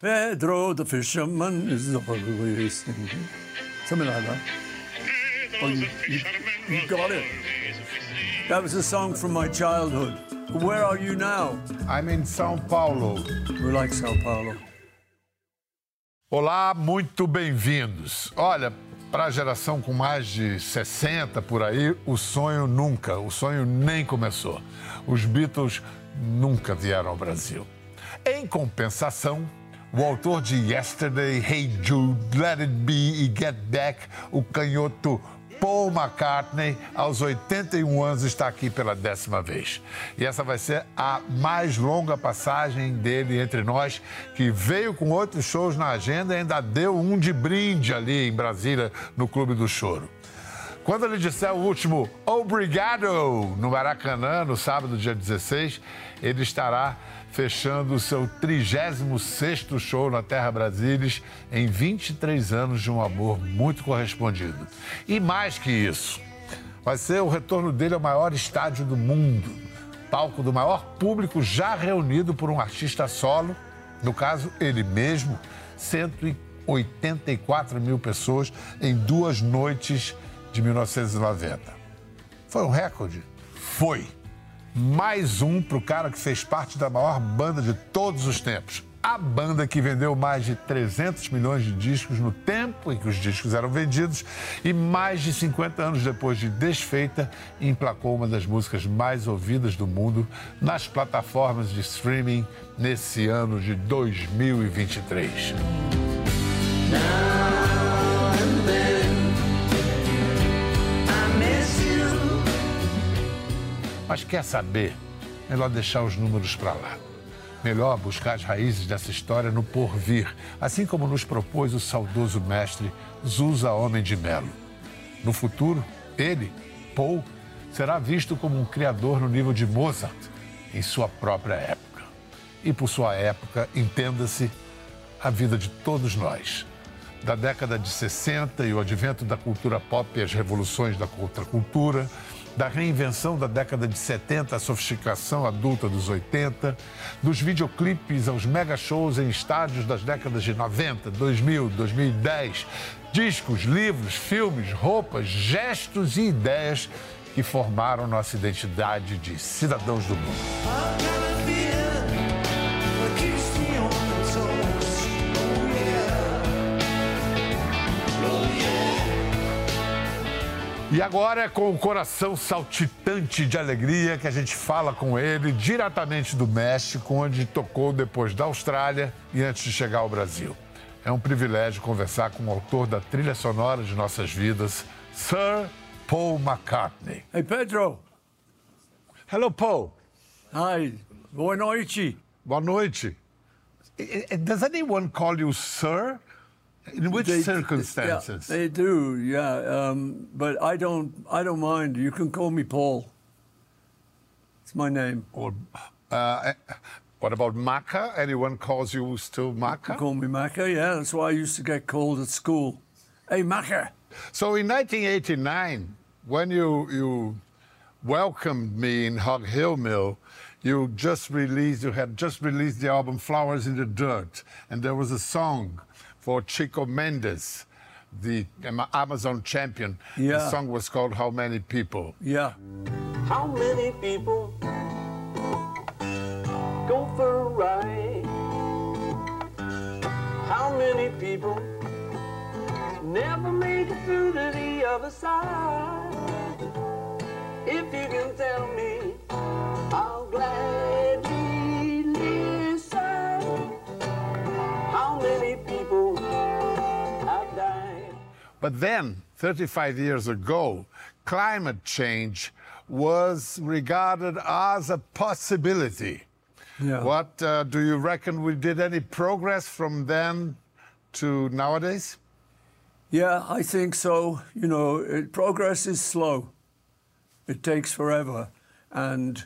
Pedro the fisherman is always singing. Something like that. Oh, you, you, you got it. That was a song from my childhood. Where are you now? I'm in São Paulo. We like Sao Paulo. Olá, muito bem-vindos. Olha, para a geração com mais de 60 por aí, o sonho nunca, o sonho nem começou. Os Beatles nunca vieram ao Brasil. Em compensação, o autor de Yesterday, Hey Jude, Let It Be e Get Back, o canhoto Paul McCartney, aos 81 anos, está aqui pela décima vez. E essa vai ser a mais longa passagem dele entre nós, que veio com outros shows na agenda e ainda deu um de brinde ali em Brasília, no Clube do Choro. Quando ele disser o último Obrigado no Maracanã, no sábado, dia 16, ele estará fechando o seu 36º show na Terra Brasília em 23 anos de um amor muito correspondido. E mais que isso, vai ser o retorno dele ao maior estádio do mundo, palco do maior público já reunido por um artista solo, no caso, ele mesmo, 184 mil pessoas em duas noites de 1990. Foi um recorde? Foi mais um para o cara que fez parte da maior banda de todos os tempos. A banda que vendeu mais de 300 milhões de discos no tempo em que os discos eram vendidos e mais de 50 anos depois de desfeita, emplacou uma das músicas mais ouvidas do mundo nas plataformas de streaming nesse ano de 2023. Mas quer saber? Melhor deixar os números para lá. Melhor buscar as raízes dessa história no porvir, assim como nos propôs o saudoso mestre Zusa Homem de Melo. No futuro, ele, Paul, será visto como um criador no nível de Mozart em sua própria época. E por sua época, entenda-se a vida de todos nós. Da década de 60 e o advento da cultura pop e as revoluções da contracultura, da reinvenção da década de 70 à sofisticação adulta dos 80, dos videoclipes aos mega shows em estádios das décadas de 90, 2000, 2010, discos, livros, filmes, roupas, gestos e ideias que formaram nossa identidade de cidadãos do mundo. E agora é com o coração saltitante de alegria que a gente fala com ele diretamente do México, onde tocou depois da Austrália e antes de chegar ao Brasil. É um privilégio conversar com o autor da trilha sonora de nossas vidas, Sir Paul McCartney. Hey, Pedro. Hello, Paul. Hi. Boa noite. Boa noite. Does anyone call you Sir? In which They- circumstances? Yeah, they do, yeah. Um, but I don't. I don't mind. You can call me Paul. It's my name. or uh, what about Macca? Anyone calls you still Macca? Call me Macca. Yeah, that's why I used to get called at school. Hey, Macca. So in 1989, when you you welcomed me in Hog Hill Mill, you just released you had just released the album Flowers in the Dirt, and there was a song for Chico Mendes, the um, Amazon champion. The song was called How Many People. Yeah. How many people go for a ride? How many people never make it through to the other side? If you can tell me, But then, 35 years ago, climate change was regarded as a possibility. Yeah. What uh, do you reckon we did any progress from then to nowadays? Yeah, I think so. You know, it, progress is slow. It takes forever. And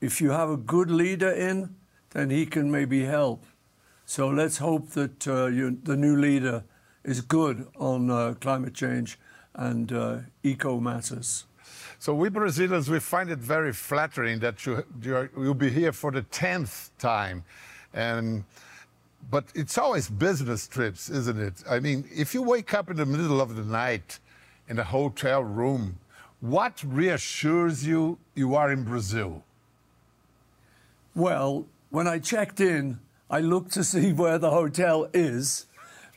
if you have a good leader in, then he can maybe help. So let's hope that uh, you, the new leader is good on uh, climate change and uh, eco matters. So we Brazilians, we find it very flattering that you, you're, you'll be here for the 10th time. And but it's always business trips, isn't it? I mean, if you wake up in the middle of the night in a hotel room, what reassures you you are in Brazil? Well, when I checked in, I looked to see where the hotel is.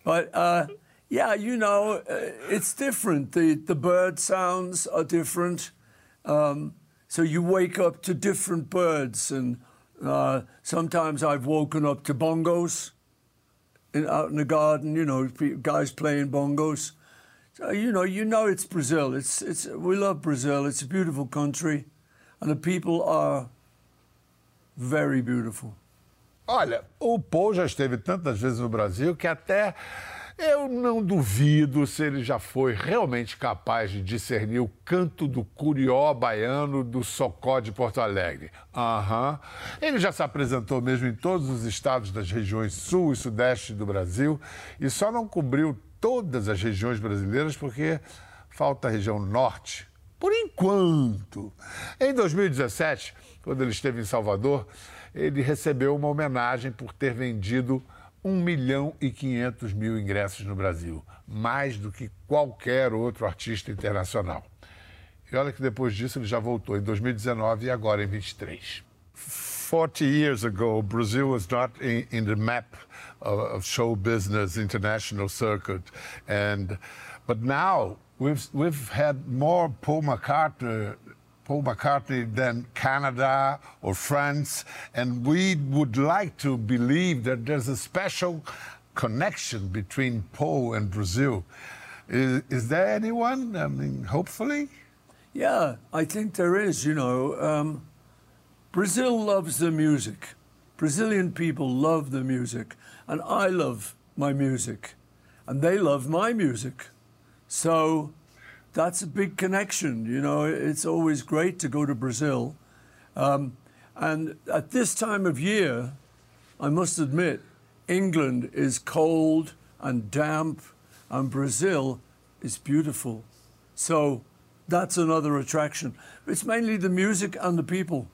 But uh, yeah, you know, uh, it's different. The, the bird sounds are different. Um, so you wake up to different birds. And uh, sometimes I've woken up to bongos in, out in the garden, you know, guys playing bongos. So, you know, you know it's Brazil. It's, it's, we love Brazil. It's a beautiful country. And the people are very beautiful. Olha, o Paul já esteve tantas vezes no Brasil que até eu não duvido se ele já foi realmente capaz de discernir o canto do curió baiano do socó de Porto Alegre. Aham. Uhum. Ele já se apresentou mesmo em todos os estados das regiões sul e sudeste do Brasil e só não cobriu todas as regiões brasileiras porque falta a região norte. Por enquanto. Em 2017, quando ele esteve em Salvador, ele recebeu uma homenagem por ter vendido 1 milhão e 500 mil ingressos no Brasil, mais do que qualquer outro artista internacional. E olha que depois disso ele já voltou em 2019 e agora em 23. 40 years ago, Brazil was not in, in the map of, of show business, international circuit, and but now we've we've had more Paul McCartney Paul McCartney than Canada or France. And we would like to believe that there's a special connection between Paul and Brazil. Is, is there anyone? I mean, hopefully? Yeah, I think there is. You know, um, Brazil loves the music. Brazilian people love the music. And I love my music. And they love my music. So that's a big connection. You know, it's always great to go to Brazil. Um, and at this time of year, I must admit, England is cold and damp, and Brazil is beautiful. So that's another attraction. It's mainly the music and the people.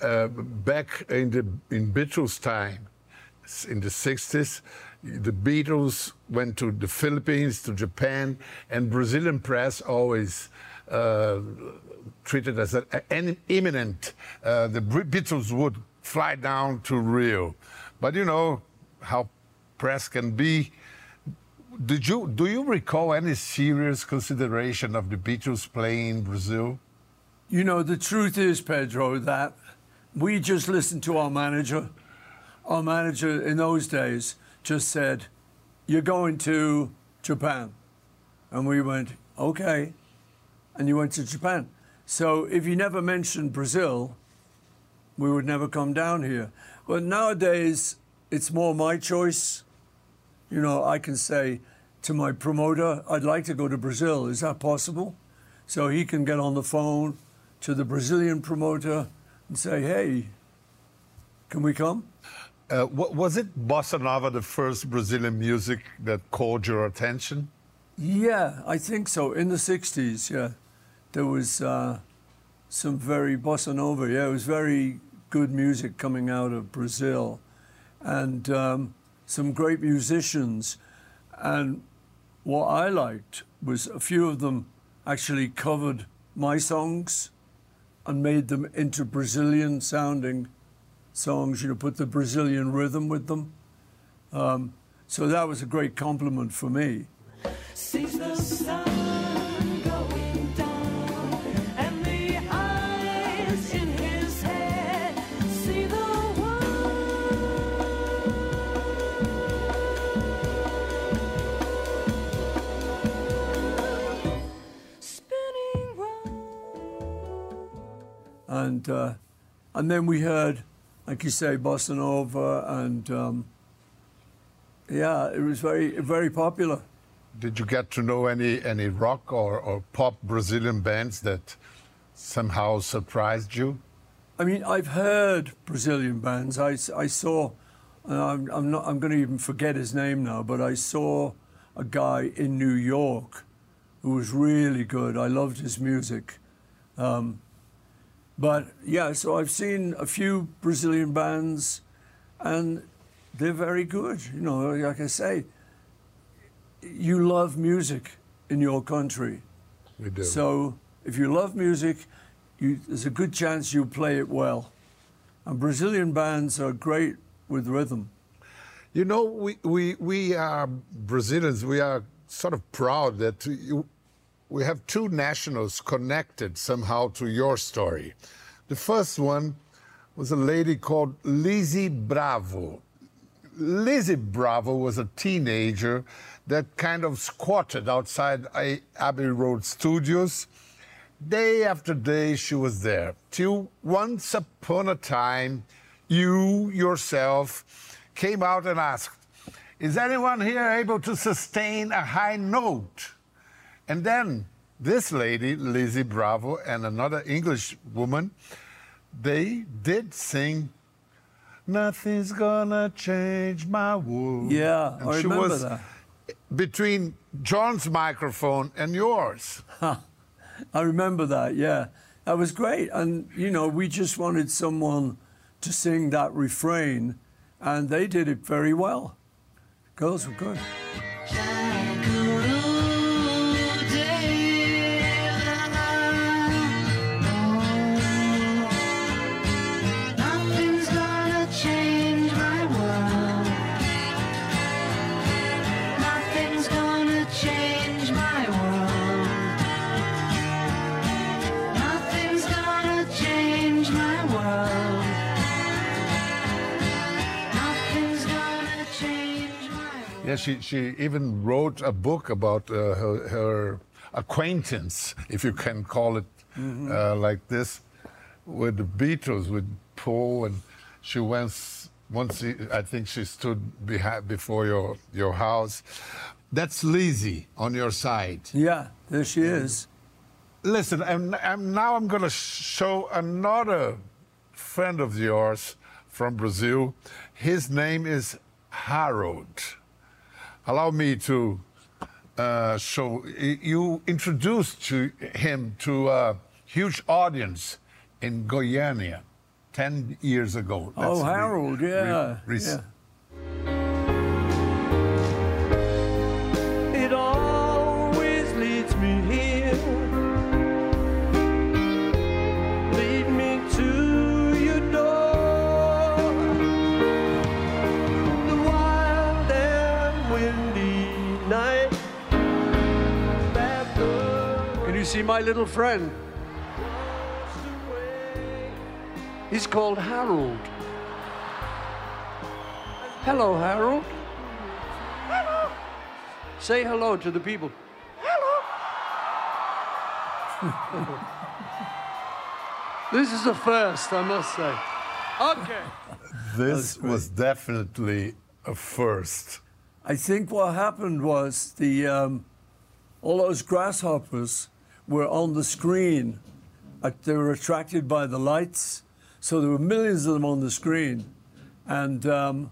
Uh, back in the in Beatles' time, in the 60s, the Beatles went to the Philippines, to Japan, and Brazilian press always uh, treated as an imminent. Uh, the Beatles would fly down to Rio, but you know how press can be. Did you do you recall any serious consideration of the Beatles playing in Brazil? You know the truth is, Pedro, that we just listened to our manager. Our manager in those days just said, You're going to Japan. And we went, Okay. And you went to Japan. So if you never mentioned Brazil, we would never come down here. But nowadays, it's more my choice. You know, I can say to my promoter, I'd like to go to Brazil. Is that possible? So he can get on the phone to the Brazilian promoter and say, hey, can we come? Uh, was it bossa nova the first Brazilian music that caught your attention? Yeah, I think so. In the 60s, yeah. There was uh, some very bossa nova. Yeah, it was very good music coming out of Brazil and um, some great musicians. And what I liked was a few of them actually covered my songs and made them into Brazilian sounding songs, you know, put the Brazilian rhythm with them. Um, so that was a great compliment for me. and uh, and then we heard like you say, bossa nova, and um, yeah, it was very, very popular. Did you get to know any any rock or, or pop Brazilian bands that somehow surprised you? I mean, I've heard Brazilian bands. I, I saw, I'm, I'm not, I'm going to even forget his name now, but I saw a guy in New York who was really good. I loved his music. Um, but yeah, so I've seen a few Brazilian bands, and they're very good. You know, like I say, you love music in your country. We do. So if you love music, you, there's a good chance you play it well. And Brazilian bands are great with rhythm. You know, we, we, we are Brazilians, we are sort of proud that you, we have two nationals connected somehow to your story. The first one was a lady called Lizzie Bravo. Lizzie Bravo was a teenager that kind of squatted outside Abbey Road Studios. Day after day, she was there. Till once upon a time, you yourself came out and asked, Is anyone here able to sustain a high note? And then this lady, Lizzie Bravo, and another English woman, they did sing Nothing's gonna change my world. Yeah, and I she remember was that. between John's microphone and yours. I remember that, yeah. That was great. And, you know, we just wanted someone to sing that refrain, and they did it very well. Girls were good. Yeah, she, she even wrote a book about uh, her, her acquaintance, if you can call it uh, like this, with the Beatles, with Paul, and she once, once I think she stood behind, before your, your house. That's Lizzie on your side. Yeah, there she is. Listen, I'm, I'm, now I'm going to show another friend of yours from Brazil. His name is Harold. Allow me to uh, show. You introduced to him to a huge audience in Goiânia 10 years ago. Oh, re- Harold, yeah. yeah. You see my little friend? He's called Harold. Hello, Harold. Hello. Say hello to the people. Hello. this is a first, I must say. Okay. This great. was definitely a first. I think what happened was the um, all those grasshoppers were on the screen. Uh, they were attracted by the lights, so there were millions of them on the screen. And um,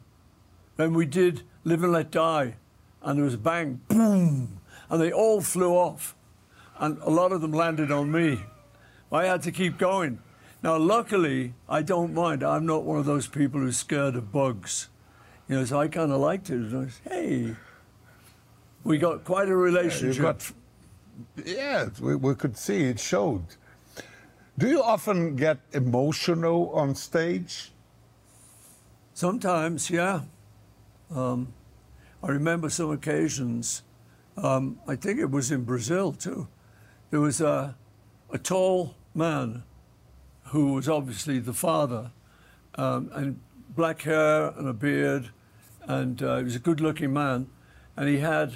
then we did "Live and Let Die," and there was a bang, boom, and they all flew off, and a lot of them landed on me. I had to keep going. Now, luckily, I don't mind. I'm not one of those people who's scared of bugs. You know, so I kind of liked it. And I was, hey, we got quite a relationship. got, yeah, we, we could see it showed. Do you often get emotional on stage? Sometimes, yeah. Um, I remember some occasions. Um, I think it was in Brazil too. There was a, a tall man who was obviously the father, um, and black hair and a beard, and uh, he was a good-looking man, and he had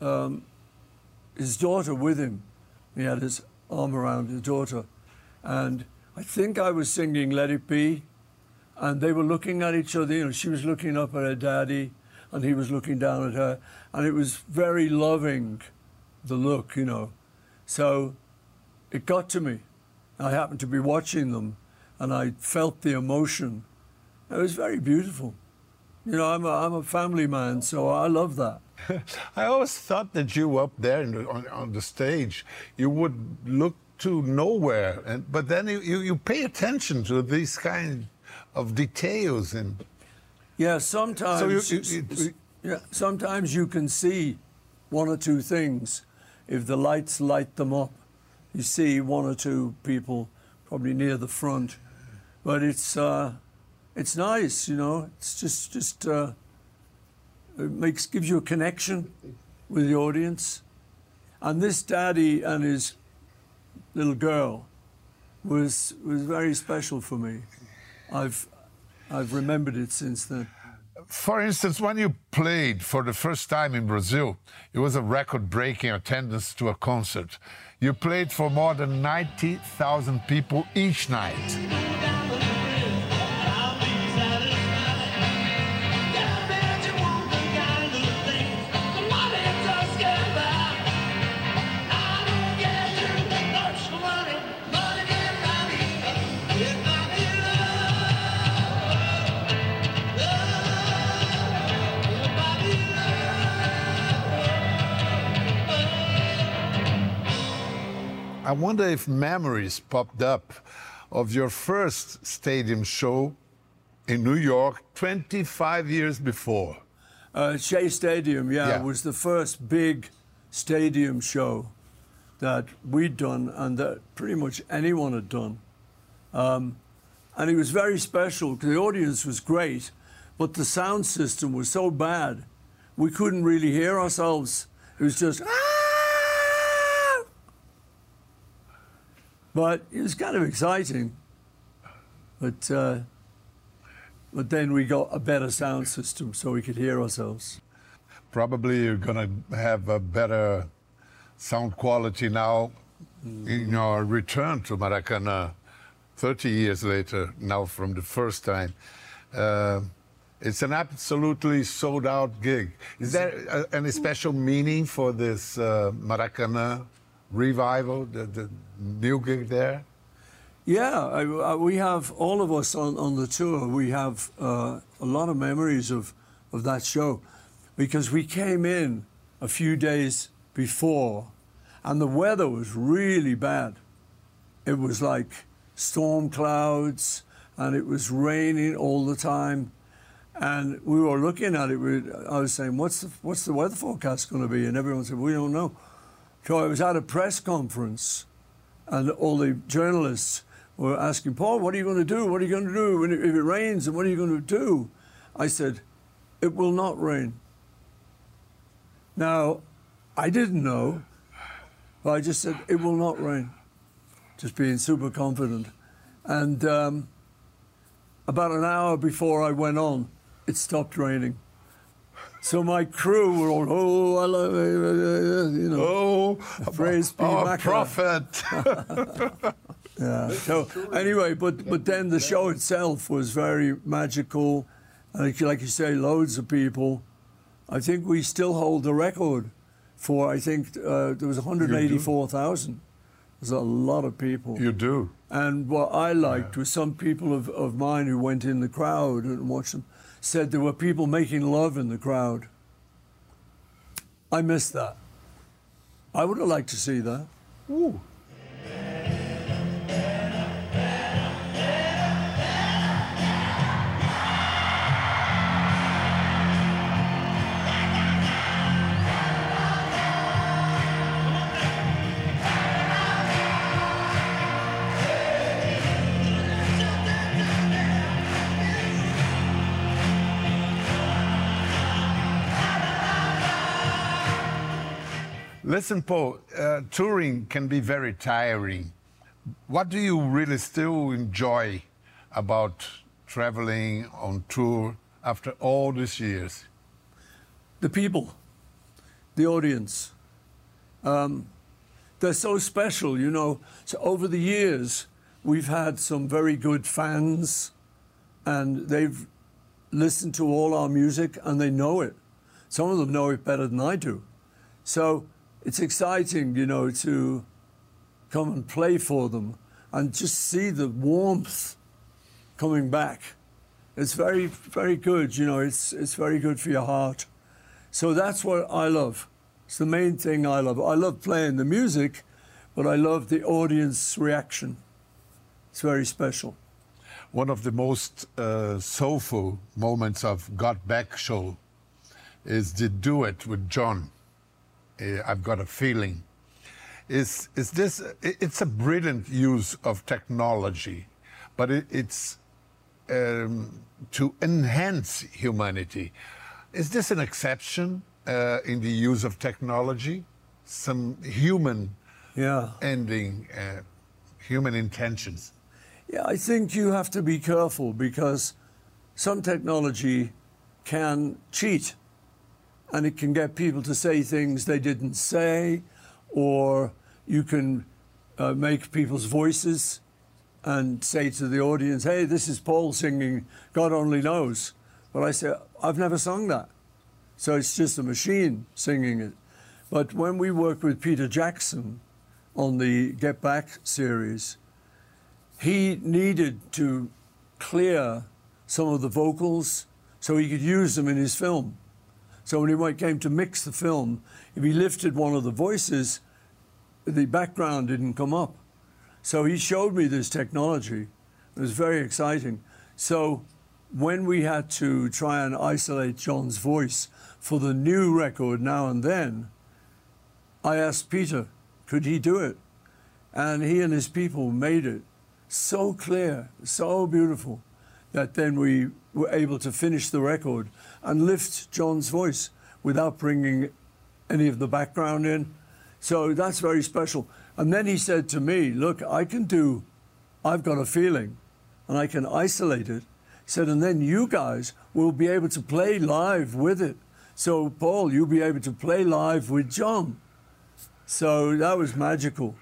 um, his daughter with him. He had his arm around his daughter, and I think I was singing "Let It Be." and they were looking at each other. You know, she was looking up at her daddy, and he was looking down at her, and it was very loving, the look, you know. So it got to me. I happened to be watching them, and I felt the emotion. It was very beautiful. You know, I'm a, I'm a family man, so I love that. I always thought that you up there in the, on, on the stage, you would look to nowhere, and but then you, you, you pay attention to these kind of details and Yeah, sometimes. So you- you- you- yeah, sometimes you can see one or two things if the lights light them up. You see one or two people probably near the front, but it's uh, it's nice, you know. It's just just uh, it makes gives you a connection with the audience, and this daddy and his little girl was was very special for me. I've I've remembered it since then. For instance, when you played for the first time in Brazil, it was a record breaking attendance to a concert. You played for more than 90,000 people each night. I wonder if memories popped up of your first stadium show in New York 25 years before. Uh, Shea Stadium, yeah, Yeah. was the first big stadium show that we'd done and that pretty much anyone had done. Um, and it was very special because the audience was great, but the sound system was so bad, we couldn't really hear ourselves. It was just, "Ah!" But it was kind of exciting. But, uh, but then we got a better sound system so we could hear ourselves. Probably you're going to have a better sound quality now in your return to Maracanã 30 years later, now from the first time. Uh, it's an absolutely sold out gig. Is there any special meaning for this uh, Maracanã revival, the, the new gig there? Yeah, I, I, we have all of us on, on the tour. We have uh, a lot of memories of, of that show because we came in a few days before, and the weather was really bad. It was like storm clouds, and it was raining all the time. And we were looking at it. We, I was saying, "What's the what's the weather forecast going to be?" And everyone said, "We don't know." So I was at a press conference, and all the journalists were asking Paul, "What are you going to do? What are you going to do when it, if it rains? And what are you going to do?" I said, "It will not rain." Now, I didn't know, but I just said, "It will not rain," just being super confident. And um, about an hour before I went on, it stopped raining. So my crew were all, "Oh, I love it," you know. Oh, Praise be our prophet. Yeah. So anyway, but but then the show itself was very magical, and like- like you say, loads of people. I think we still hold the record for. I think uh, there was 184,000. There's a lot of people. you do. And what I liked was some people of, of mine who went in the crowd and watched them said there were people making love in the crowd. I missed that. I would have liked to see that. Ooh. Listen, Paul, uh, touring can be very tiring. What do you really still enjoy about traveling on tour after all these years? the people, the audience. Um, they're so special, you know. So over the years, we've had some very good fans, and they've listened to all our music and they know it. Some of them know it better than I do. So it's exciting, you know, to come and play for them and just see the warmth coming back. It's very, very good, you know, it's, it's very good for your heart. So that's what I love. It's the main thing I love. I love playing the music, but I love the audience reaction. It's very special. one of the most uh, soulful moments of Got Back show is the duet with John. Uh, I've got a feeling. Is is this? It's a brilliant use of technology, but it, it's um, to enhance humanity. Is this an exception uh, in the use of technology? Some human Yeah. ending, uh, human intentions. Yeah, I think you have to be careful because some technology can cheat and it can get people to say things they didn't say, or you can uh, make people's voices and say to the audience, hey, this is Paul singing God Only Knows. But I say, I've never sung that. So it's just a machine singing it. But when we worked with Peter Jackson on the Get Back series, he needed to clear some of the vocals so he could use them in his film. So when he came to mix the film, if he lifted one of the voices, the background didn't come up. So he showed me this technology. It was very exciting. So when we had to try and isolate John's voice for the new record now and then, I asked Peter, could he do it? And he and his people made it so clear, so beautiful, that then we were able to finish the record and lift John's voice without bringing any of the background in. So that's very special. And then he said to me, Look, I can do, I've got a feeling, and I can isolate it. He said, and then you guys will be able to play live with it. So, Paul, you'll be able to play live with John. So that was magical.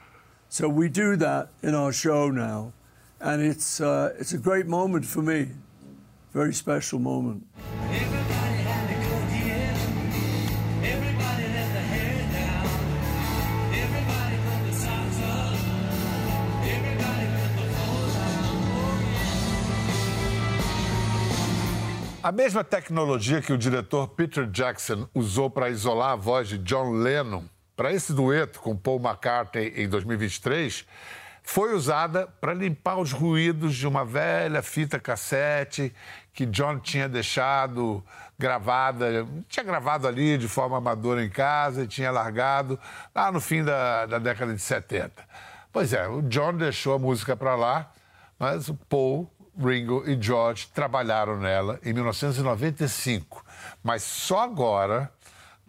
So we do that in our show now, and it's uh, it's a great moment for me, very special moment. Everybody had a good year. Everybody let the hair down. Everybody put the socks up. Everybody put the clothes on. A mesma tecnologia que o diretor Peter Jackson usou para isolar a voz de John Lennon para esse dueto com Paul McCartney em 2023 foi usada para limpar os ruídos de uma velha fita cassete que John tinha deixado gravada, tinha gravado ali de forma amadora em casa e tinha largado lá no fim da, da década de 70. Pois é, o John deixou a música para lá, mas o Paul Ringo e George trabalharam nela em 1995, mas só agora,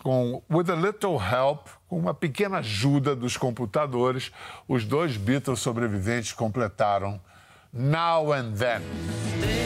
com With a Little Help, com uma pequena ajuda dos computadores, os dois Beatles sobreviventes completaram Now and Then.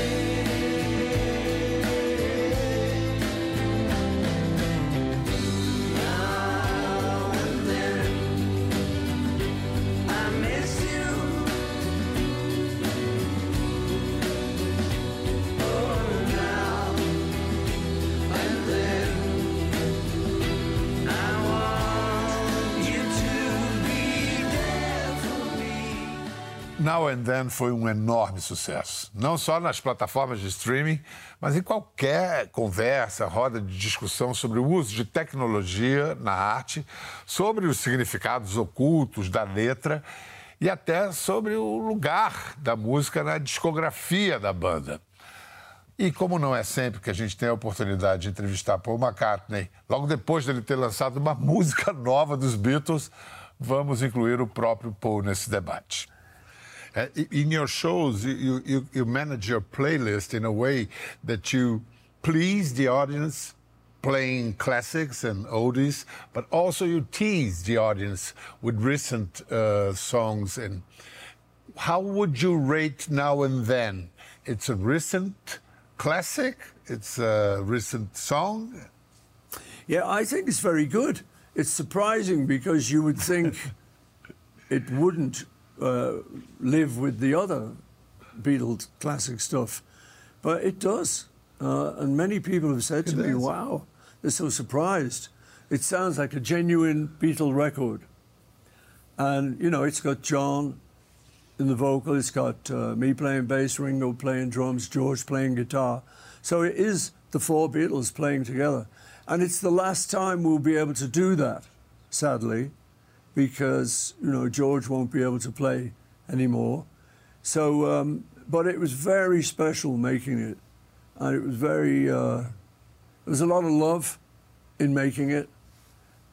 And Then foi um enorme sucesso. Não só nas plataformas de streaming, mas em qualquer conversa, roda de discussão sobre o uso de tecnologia na arte, sobre os significados ocultos da letra e até sobre o lugar da música na discografia da banda. E como não é sempre que a gente tem a oportunidade de entrevistar Paul McCartney, logo depois dele ter lançado uma música nova dos Beatles, vamos incluir o próprio Paul nesse debate. Uh, in your shows, you, you, you manage your playlist in a way that you please the audience playing classics and oldies, but also you tease the audience with recent uh, songs. And how would you rate Now and Then? It's a recent classic, it's a recent song. Yeah, I think it's very good. It's surprising because you would think it wouldn't uh, live with the other Beatles classic stuff, but it does. Uh, and many people have said to It me, wow, they're so surprised. It sounds like a genuine Beatle record. And, you know, it's got John in the vocal, it's got uh, me playing bass, Ringo playing drums, George playing guitar. So it is the four Beatles playing together. And it's the last time we'll be able to do that, sadly, because, you know, George won't be able to play anymore. So um, but it was very special making it, and it was very. Uh, there was a lot of love in making it,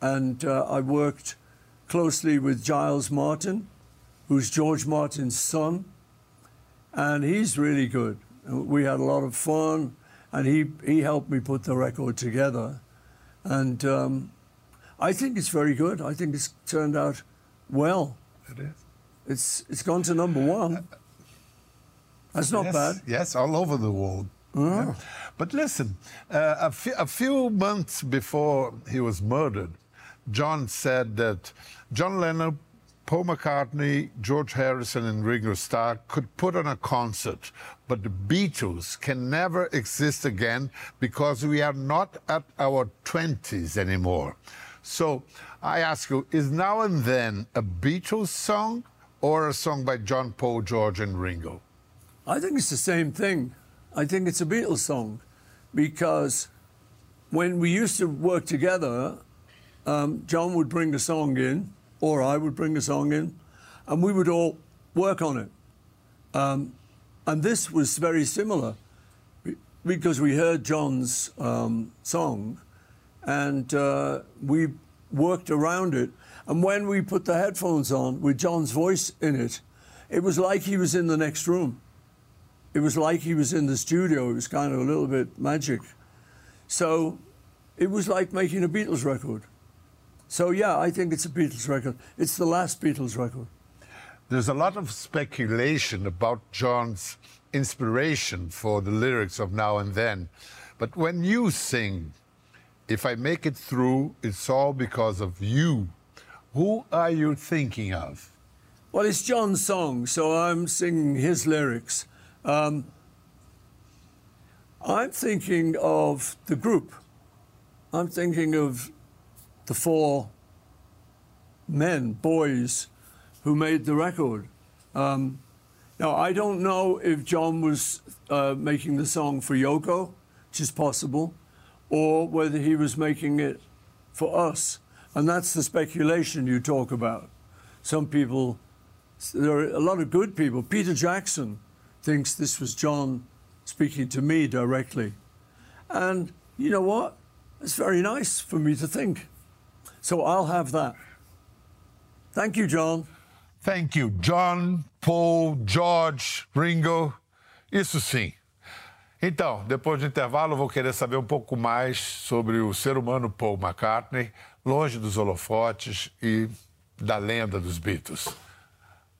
and uh, I worked closely with Giles Martin, who's George Martin's son, and he's really good. We had a lot of fun, and he he helped me put the record together, and um, I think it's very good. I think it's turned out well. It is. It's it's gone to number one. That's not yes, bad. Yes, all over the world. Yeah. But listen, uh, a, a few months before he was murdered, John said that John Lennon, Paul McCartney, George Harrison, and Ringo Starr could put on a concert, but the Beatles can never exist again because we are not at our 20s anymore. So I ask you, is Now and Then a Beatles song or a song by John, Paul, George, and Ringo? I think it's the same thing. I think it's a Beatles song because when we used to work together, um, John would bring a song in, or I would bring a song in, and we would all work on it. Um, and this was very similar because we heard John's um, song and uh, we worked around it. And when we put the headphones on with John's voice in it, it was like he was in the next room. It was like he was in the studio. It was kind of a little bit magic. So it was like making a Beatles record. So yeah, I think it's a Beatles record. It's the last Beatles record. There's a lot of speculation about John's inspiration for the lyrics of Now and Then. But when you sing, If I Make It Through, It's All Because of You, who are you thinking of? Well, it's John's song, so I'm singing his lyrics. Um, I'm thinking of the group. I'm thinking of the four men, boys, who made the record. Um, now, I don't know if John was uh, making the song for Yoko, which is possible, or whether he was making it for us. And that's the speculation you talk about. Some people, there are a lot of good people. Peter Jackson thinks this was John speaking to me directly. And you know what? It's very nice for me to think. So I'll have that. Thank you, John. Thank you, John, Paul, George, Ringo. Isso sim. Então, depois do intervalo, vou querer saber um pouco mais sobre o ser humano Paul McCartney, longe dos holofotes e da lenda dos Beatles.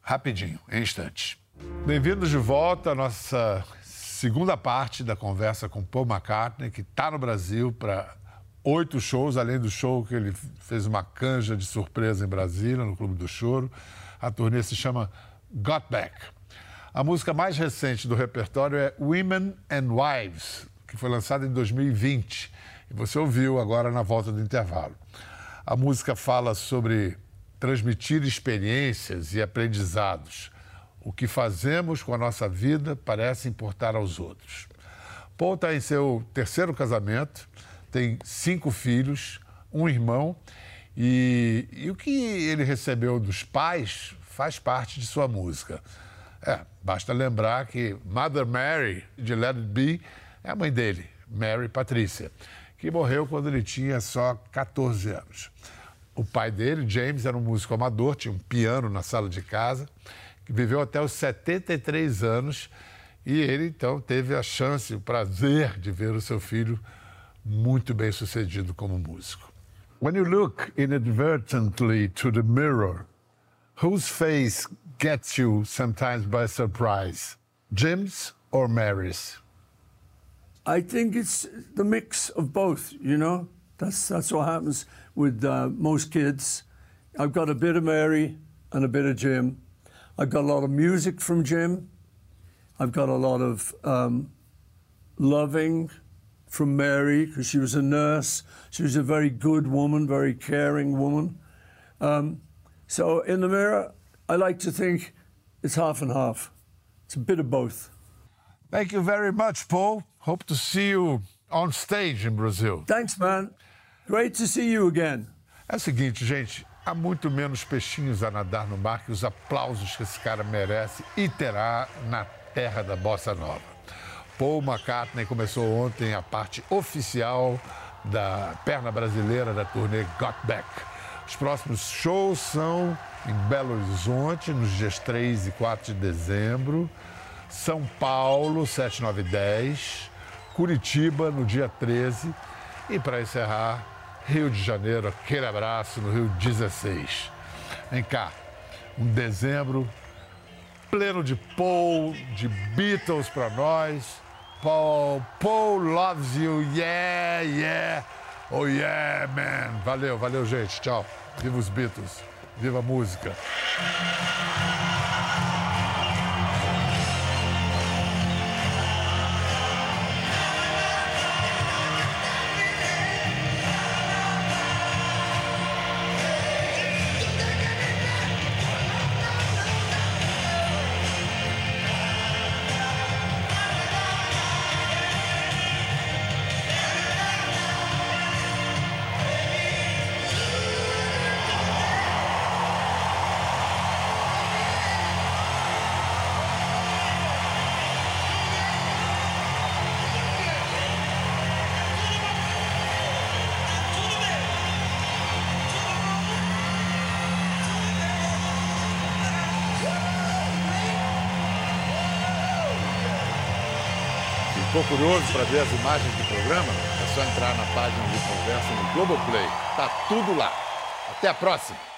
Rapidinho, em instantes. Bem-vindos de volta à nossa segunda parte da conversa com Paul McCartney, que está no Brasil para oito shows, além do show que ele fez uma canja de surpresa em Brasília, no Clube do Choro. A turnê se chama Got Back. A música mais recente do repertório é Women and Wives, que foi lançada em 2020. E você ouviu agora na volta do intervalo. A música fala sobre transmitir experiências e aprendizados. O que fazemos com a nossa vida parece importar aos outros. Paul está em seu terceiro casamento, tem cinco filhos, um irmão, e, e o que ele recebeu dos pais faz parte de sua música. É, basta lembrar que Mother Mary, de Let It Be, é a mãe dele, Mary Patrícia, que morreu quando ele tinha só 14 anos. O pai dele, James, era um músico amador, tinha um piano na sala de casa, que viveu até os 73 anos e ele então teve a chance, o prazer de ver o seu filho muito bem sucedido como músico. When you look inadvertently to the mirror, whose face gets you sometimes by surprise? Jim's or Mary's? I think it's the mix of both. You know, that's that's what happens with uh, most kids. I've got a bit of Mary and a bit of Jim. I've got a lot of music from Jim. I've got a lot of um, loving from Mary because she was a nurse. She was a very good woman, very caring woman. Um, so in the mirror, I like to think it's half and half. It's a bit of both. Thank you very much, Paul. Hope to see you on stage in Brazil. Thanks, man. Great to see you again. É o seguinte, gente, há muito menos peixinhos a nadar no mar que os aplausos que esse cara merece e terá na terra da bossa nova. Paul McCartney começou ontem a parte oficial da perna brasileira da turnê Got Back. Os próximos shows são em Belo Horizonte, nos dias 3 e 4 de dezembro, São Paulo, 7, 9 e 10, Curitiba, no dia 13 e, para encerrar, Rio de Janeiro, aquele abraço no Rio 16. Vem cá, um dezembro pleno de Paul, de Beatles para nós. Paul, Paul loves you, yeah, yeah, oh yeah, man. Valeu, valeu, gente. Tchau. Viva os Beatles, viva a música. Curioso para ver as imagens do programa? É só entrar na página de conversa no Globoplay. Tá tudo lá. Até a próxima!